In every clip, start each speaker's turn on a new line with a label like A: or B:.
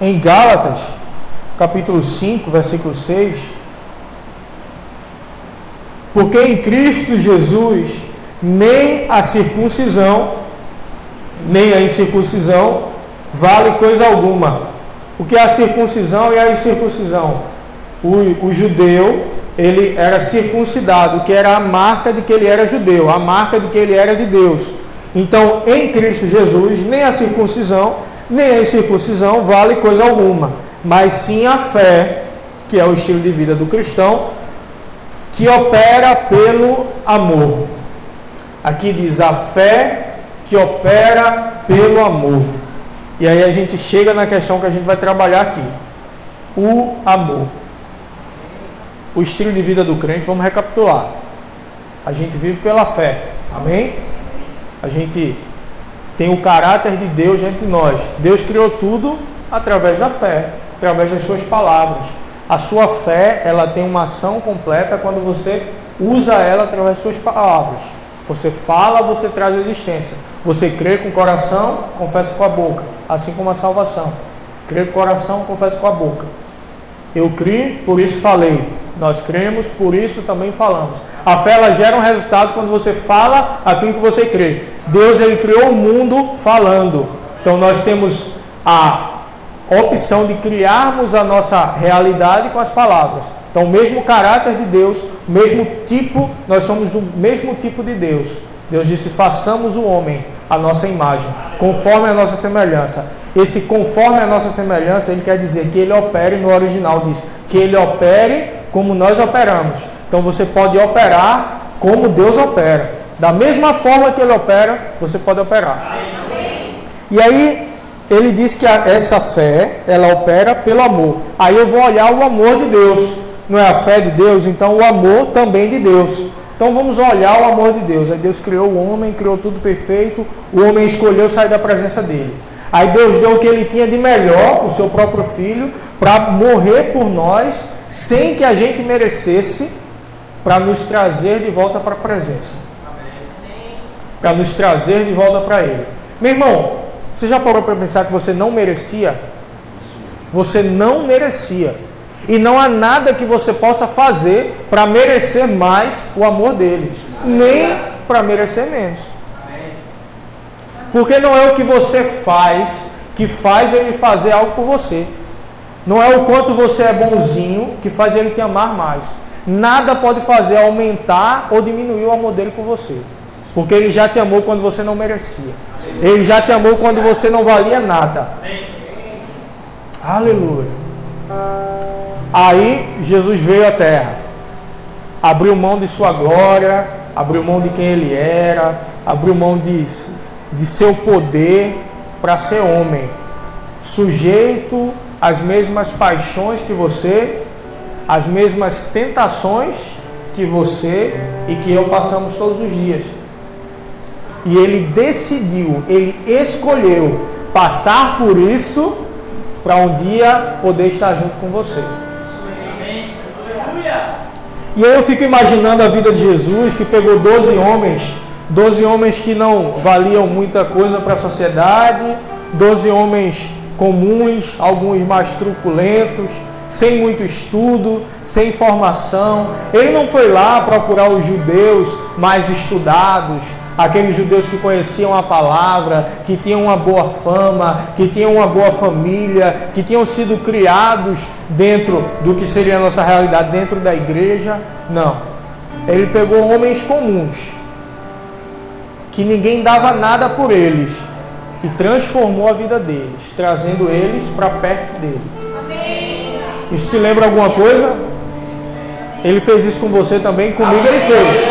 A: em Gálatas, capítulo 5, versículo 6. Porque em Cristo Jesus nem a circuncisão, nem a incircuncisão vale coisa alguma. O que é a circuncisão e a incircuncisão? O, o judeu, ele era circuncidado, que era a marca de que ele era judeu, a marca de que ele era de Deus. Então, em Cristo Jesus, nem a circuncisão, nem a incircuncisão vale coisa alguma, mas sim a fé, que é o estilo de vida do cristão, que opera pelo amor. Aqui diz a fé que opera pelo amor. E aí a gente chega na questão que a gente vai trabalhar aqui. O amor. O estilo de vida do crente, vamos recapitular. A gente vive pela fé. Amém? A gente tem o caráter de Deus dentro de nós. Deus criou tudo através da fé, através das suas palavras. A sua fé, ela tem uma ação completa quando você usa ela através das suas palavras. Você fala, você traz existência. Você crê com o coração, confessa com a boca, assim como a salvação. Crê com o coração, confessa com a boca. Eu criei, por isso falei. Nós cremos, por isso também falamos. A fé ela gera um resultado quando você fala aquilo que você crê. Deus ele criou o mundo falando. Então nós temos a opção de criarmos a nossa realidade com as palavras. Então, o mesmo caráter de Deus, o mesmo tipo, nós somos do mesmo tipo de Deus. Deus disse: façamos o homem a nossa imagem, conforme a nossa semelhança. Esse conforme a nossa semelhança, ele quer dizer que ele opere no original, diz que ele opere como nós operamos. Então você pode operar como Deus opera. Da mesma forma que ele opera, você pode operar. E aí ele diz que essa fé, ela opera pelo amor. Aí eu vou olhar o amor de Deus. Não é a fé de Deus, então o amor também de Deus. Então vamos olhar o amor de Deus. Aí Deus criou o homem, criou tudo perfeito. O homem escolheu sair da presença dele. Aí Deus deu o que ele tinha de melhor, o seu próprio filho, para morrer por nós, sem que a gente merecesse, para nos trazer de volta para a presença. Para nos trazer de volta para Ele. Meu irmão, você já parou para pensar que você não merecia? Você não merecia. E não há nada que você possa fazer para merecer mais o amor dele, nem para merecer menos. Porque não é o que você faz que faz ele fazer algo por você. Não é o quanto você é bonzinho que faz ele te amar mais. Nada pode fazer aumentar ou diminuir o amor dele por você. Porque ele já te amou quando você não merecia. Ele já te amou quando você não valia nada. Aleluia. Aí Jesus veio à terra. Abriu mão de sua glória, abriu mão de quem ele era, abriu mão de, de seu poder para ser homem, sujeito às mesmas paixões que você, as mesmas tentações que você e que eu passamos todos os dias. E ele decidiu, ele escolheu passar por isso para um dia poder estar junto com você. E aí eu fico imaginando a vida de Jesus que pegou 12 homens, 12 homens que não valiam muita coisa para a sociedade, 12 homens comuns, alguns mais truculentos, sem muito estudo, sem formação. Ele não foi lá procurar os judeus mais estudados, aqueles judeus que conheciam a palavra, que tinham uma boa fama, que tinham uma boa família, que tinham sido criados dentro do que seria a nossa realidade, dentro da igreja. Não. Ele pegou homens comuns, que ninguém dava nada por eles, e transformou a vida deles, trazendo eles para perto dele. Isso te lembra alguma coisa? Ele fez isso com você também, comigo ele fez.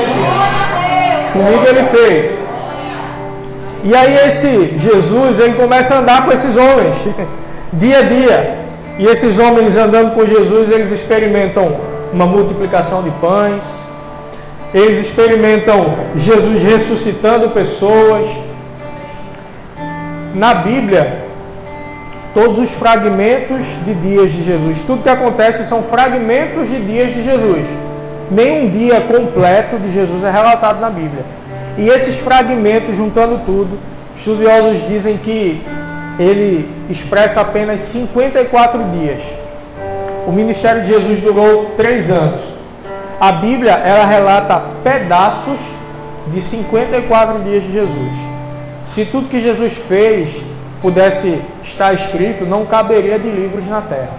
A: Comigo ele fez. E aí esse Jesus, ele começa a andar com esses homens, dia a dia. E esses homens andando com Jesus, eles experimentam uma multiplicação de pães. Eles experimentam Jesus ressuscitando pessoas na Bíblia todos os fragmentos de dias de Jesus. Tudo que acontece são fragmentos de dias de Jesus. Nenhum dia completo de Jesus é relatado na Bíblia. E esses fragmentos, juntando tudo, estudiosos dizem que ele expressa apenas 54 dias. O ministério de Jesus durou três anos. A Bíblia ela relata pedaços de 54 dias de Jesus. Se tudo que Jesus fez pudesse estar escrito, não caberia de livros na terra.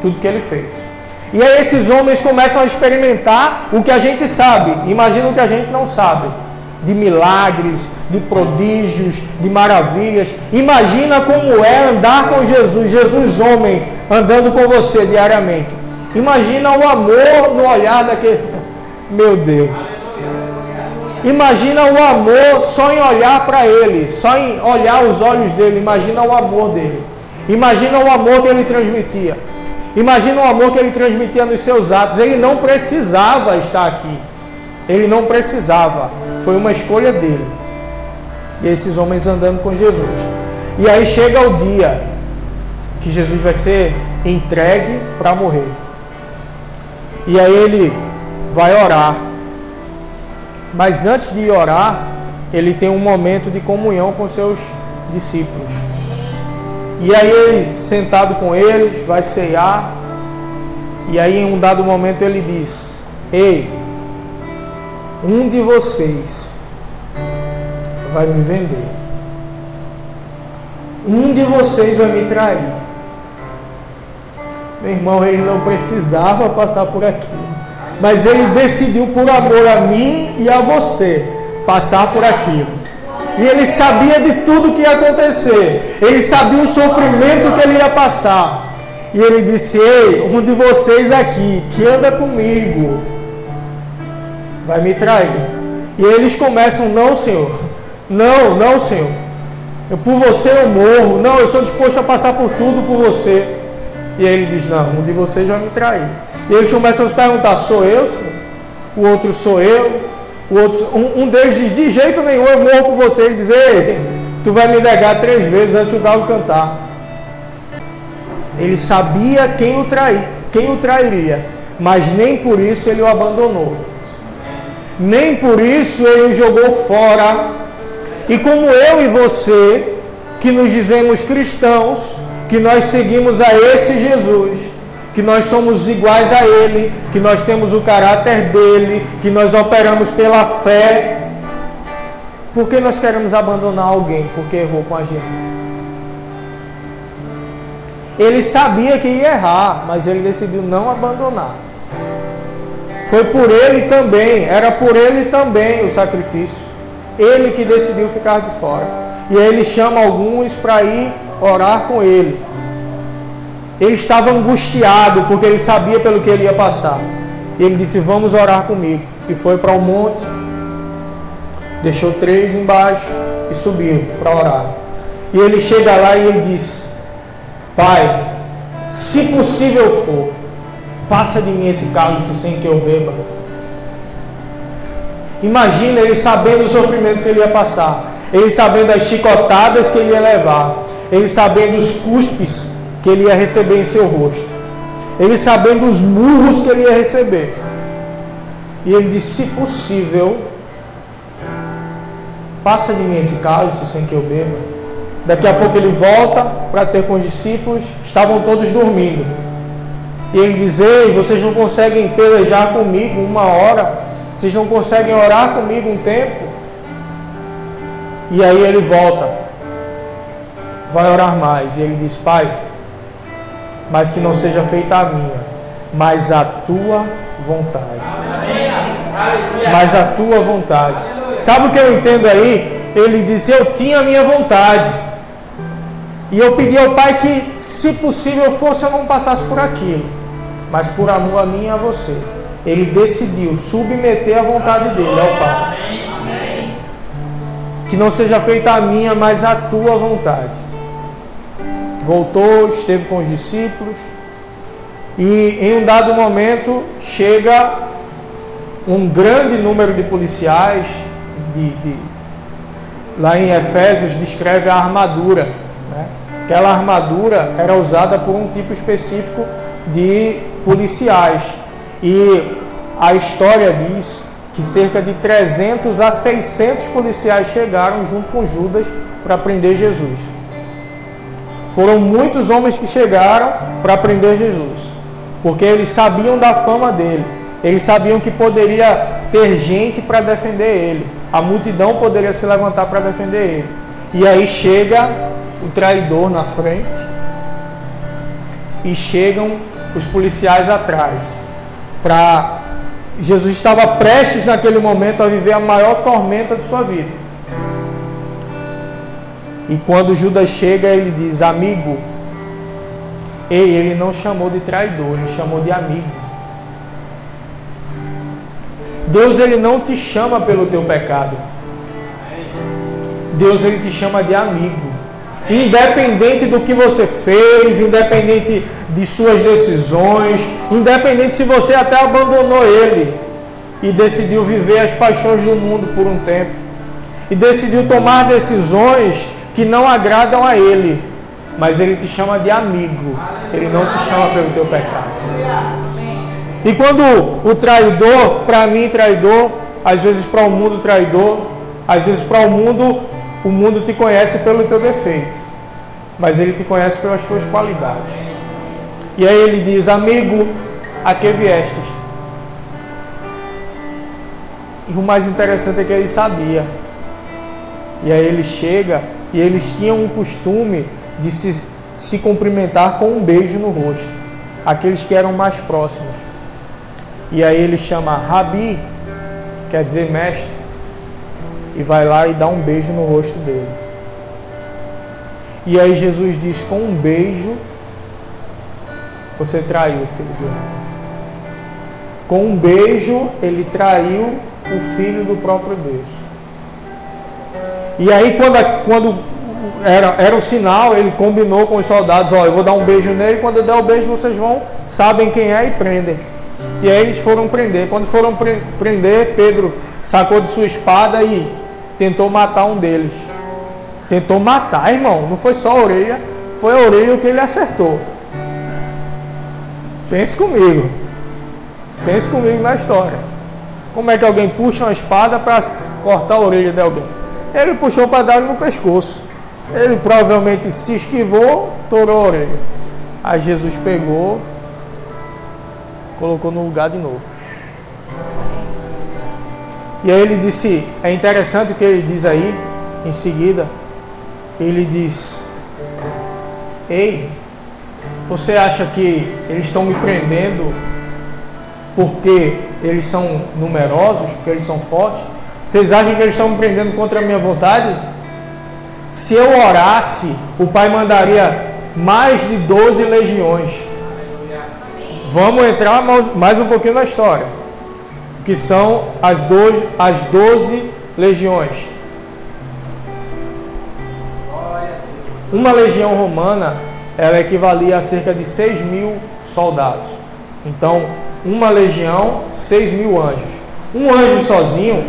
A: Tudo que ele fez. E aí esses homens começam a experimentar o que a gente sabe. Imagina o que a gente não sabe. De milagres, de prodígios, de maravilhas. Imagina como é andar com Jesus, Jesus homem, andando com você diariamente. Imagina o amor no olhar daquele. Meu Deus. Imagina o amor só em olhar para ele, só em olhar os olhos dele. Imagina o amor dele. Imagina o amor que ele transmitia. Imagina o amor que ele transmitia nos seus atos. Ele não precisava estar aqui. Ele não precisava. Foi uma escolha dele. E esses homens andando com Jesus. E aí chega o dia que Jesus vai ser entregue para morrer. E aí ele vai orar. Mas antes de orar, ele tem um momento de comunhão com seus discípulos. E aí ele, sentado com eles, vai ceiar. E aí em um dado momento ele diz: Ei, um de vocês vai me vender. Um de vocês vai me trair. Meu irmão, ele não precisava passar por aquilo mas ele decidiu por amor a mim e a você passar por aquilo. E ele sabia de tudo que ia acontecer. Ele sabia o sofrimento que ele ia passar. E ele disse: Ei, um de vocês aqui que anda comigo vai me trair. E eles começam: Não, Senhor. Não, não, Senhor. Eu, por você eu morro. Não, eu sou disposto a passar por tudo por você. E ele diz: Não, um de vocês vai me trair. E eles começam a se perguntar: sou eu? O outro sou eu? Outro, um, um deles diz: de jeito nenhum, eu morro por você. Ele diz: tu vai me negar três vezes antes do galo cantar. Ele sabia quem o, trai, quem o trairia, mas nem por isso ele o abandonou. Nem por isso ele o jogou fora. E como eu e você, que nos dizemos cristãos, que nós seguimos a esse Jesus, que nós somos iguais a Ele, que nós temos o caráter dele, que nós operamos pela fé. Por que nós queremos abandonar alguém porque errou com a gente? Ele sabia que ia errar, mas ele decidiu não abandonar. Foi por ele também, era por ele também o sacrifício. Ele que decidiu ficar de fora. E aí ele chama alguns para ir orar com ele. Ele estava angustiado porque ele sabia pelo que ele ia passar. Ele disse: Vamos orar comigo. E foi para o monte, deixou três embaixo e subiu para orar. E ele chega lá e ele diz: Pai, se possível for, passa de mim esse cálice sem que eu beba. Imagina ele sabendo o sofrimento que ele ia passar, ele sabendo as chicotadas que ele ia levar, ele sabendo os cuspes que ele ia receber em seu rosto. Ele sabendo os murros que ele ia receber. E ele disse: Se possível, passa de mim esse cálice sem que eu beba. Daqui a pouco ele volta para ter com os discípulos, estavam todos dormindo. E ele diz: Ei, vocês não conseguem pelejar comigo uma hora? Vocês não conseguem orar comigo um tempo? E aí ele volta, vai orar mais. E ele diz: Pai, mas que não seja feita a minha, mas a tua vontade. Mas a tua vontade. Sabe o que eu entendo aí? Ele disse: Eu tinha a minha vontade. E eu pedi ao Pai que, se possível fosse, eu não passasse por aquilo. Mas por amor a mim e a você. Ele decidiu submeter a vontade dele ao Pai. Que não seja feita a minha, mas a tua vontade voltou, esteve com os discípulos e em um dado momento chega um grande número de policiais, de, de, lá em Efésios descreve a armadura. Né? Aquela armadura era usada por um tipo específico de policiais. E a história diz que cerca de 300 a 600 policiais chegaram junto com Judas para prender Jesus. Foram muitos homens que chegaram para prender Jesus, porque eles sabiam da fama dele, eles sabiam que poderia ter gente para defender ele, a multidão poderia se levantar para defender ele. E aí chega o traidor na frente e chegam os policiais atrás para Jesus estava prestes naquele momento a viver a maior tormenta de sua vida. E quando Judas chega, ele diz: Amigo. Ei, ele não chamou de traidor, ele chamou de amigo. Deus ele não te chama pelo teu pecado. Deus ele te chama de amigo. Independente do que você fez, independente de suas decisões, independente se você até abandonou ele e decidiu viver as paixões do mundo por um tempo e decidiu tomar decisões que não agradam a ele, mas ele te chama de amigo, ele não te chama pelo teu pecado. E quando o traidor, para mim traidor, às vezes para o mundo traidor, às vezes para o mundo o mundo te conhece pelo teu defeito, mas ele te conhece pelas tuas qualidades. E aí ele diz: Amigo, a que viestes? E o mais interessante é que ele sabia. E aí ele chega e eles tinham um costume de se, se cumprimentar com um beijo no rosto, aqueles que eram mais próximos. E aí ele chama Rabi, quer dizer mestre, e vai lá e dá um beijo no rosto dele. E aí Jesus diz: com um beijo você traiu o filho do homem. Com um beijo ele traiu o filho do próprio Deus. E aí quando, quando era, era o sinal, ele combinou com os soldados, ó, eu vou dar um beijo nele, quando eu der o beijo vocês vão, sabem quem é e prendem. E aí eles foram prender. Quando foram prender, Pedro sacou de sua espada e tentou matar um deles. Tentou matar, irmão. Não foi só a orelha, foi a orelha que ele acertou. Pense comigo. Pense comigo na história. Como é que alguém puxa uma espada para cortar a orelha de alguém? Ele puxou para dar no pescoço. Ele provavelmente se esquivou, torou a orelha. Aí Jesus pegou, colocou no lugar de novo. E aí ele disse, é interessante o que ele diz aí, em seguida, ele diz, ei, você acha que eles estão me prendendo porque eles são numerosos, porque eles são fortes? Vocês acham que eles estão me prendendo contra a minha vontade? Se eu orasse, o Pai mandaria mais de 12 legiões. Vamos entrar mais um pouquinho na história que são as 12, as 12 legiões. Uma legião romana, ela equivalia a cerca de 6 mil soldados. Então, uma legião, 6 mil anjos. Um anjo sozinho,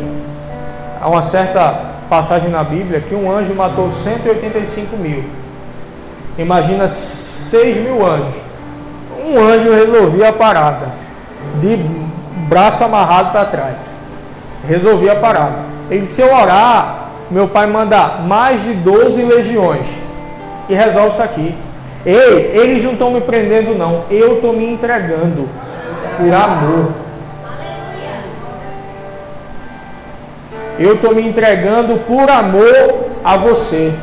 A: há uma certa passagem na Bíblia que um anjo matou 185 mil. Imagina 6 mil anjos. Um anjo resolvia a parada de braço amarrado para trás. Resolvi a parada. Ele Se eu orar, meu pai manda mais de 12 legiões e resolve isso aqui. Ei, eles não estão me prendendo, não. Eu estou me entregando por amor. Eu estou me entregando por amor a você.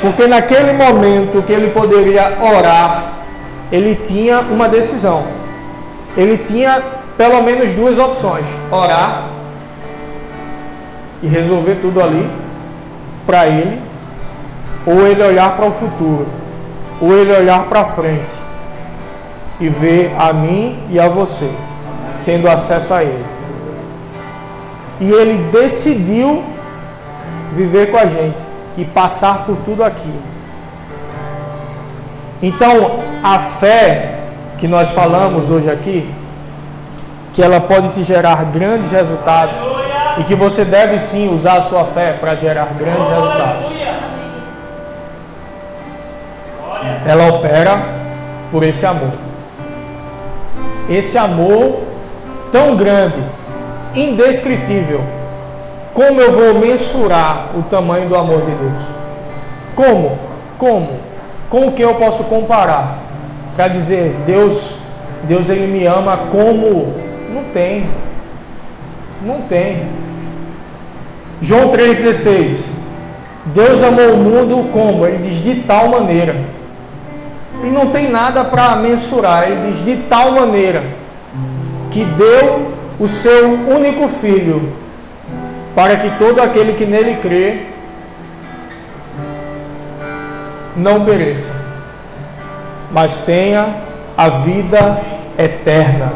A: Porque naquele momento que ele poderia orar ele tinha uma decisão. Ele tinha pelo menos duas opções: orar e resolver tudo ali para ele, ou ele olhar para o futuro, ou ele olhar para frente e ver a mim e a você tendo acesso a ele. E ele decidiu viver com a gente e passar por tudo aquilo. Então, a fé que nós falamos hoje aqui, que ela pode te gerar grandes resultados e que você deve sim usar a sua fé para gerar grandes resultados. Ela opera por esse amor. Esse amor tão grande, indescritível. Como eu vou mensurar o tamanho do amor de Deus? Como? Como? Com o que eu posso comparar? Para dizer, Deus, Deus ele me ama como? Não tem. Não tem. João 3,16. Deus amou o mundo como? Ele diz de tal maneira. Ele não tem nada para mensurar. Ele diz de tal maneira que deu o seu único filho, para que todo aquele que nele crê não pereça, mas tenha a vida eterna.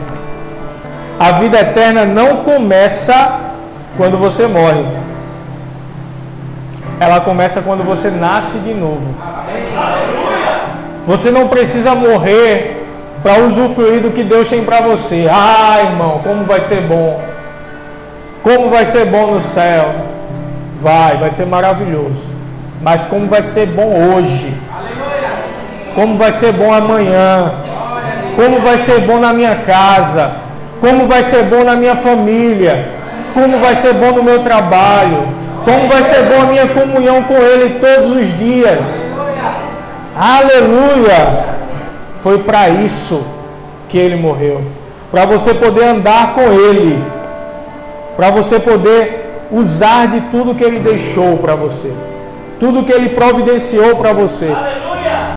A: A vida eterna não começa quando você morre. Ela começa quando você nasce de novo. Você não precisa morrer para usufruir do que Deus tem para você. Ah, irmão, como vai ser bom. Como vai ser bom no céu. Vai, vai ser maravilhoso. Mas como vai ser bom hoje. Como vai ser bom amanhã. Como vai ser bom na minha casa. Como vai ser bom na minha família. Como vai ser bom no meu trabalho. Como vai ser bom a minha comunhão com Ele todos os dias. Aleluia! Foi para isso que ele morreu. Para você poder andar com ele. Para você poder usar de tudo que ele deixou para você. Tudo que ele providenciou para você.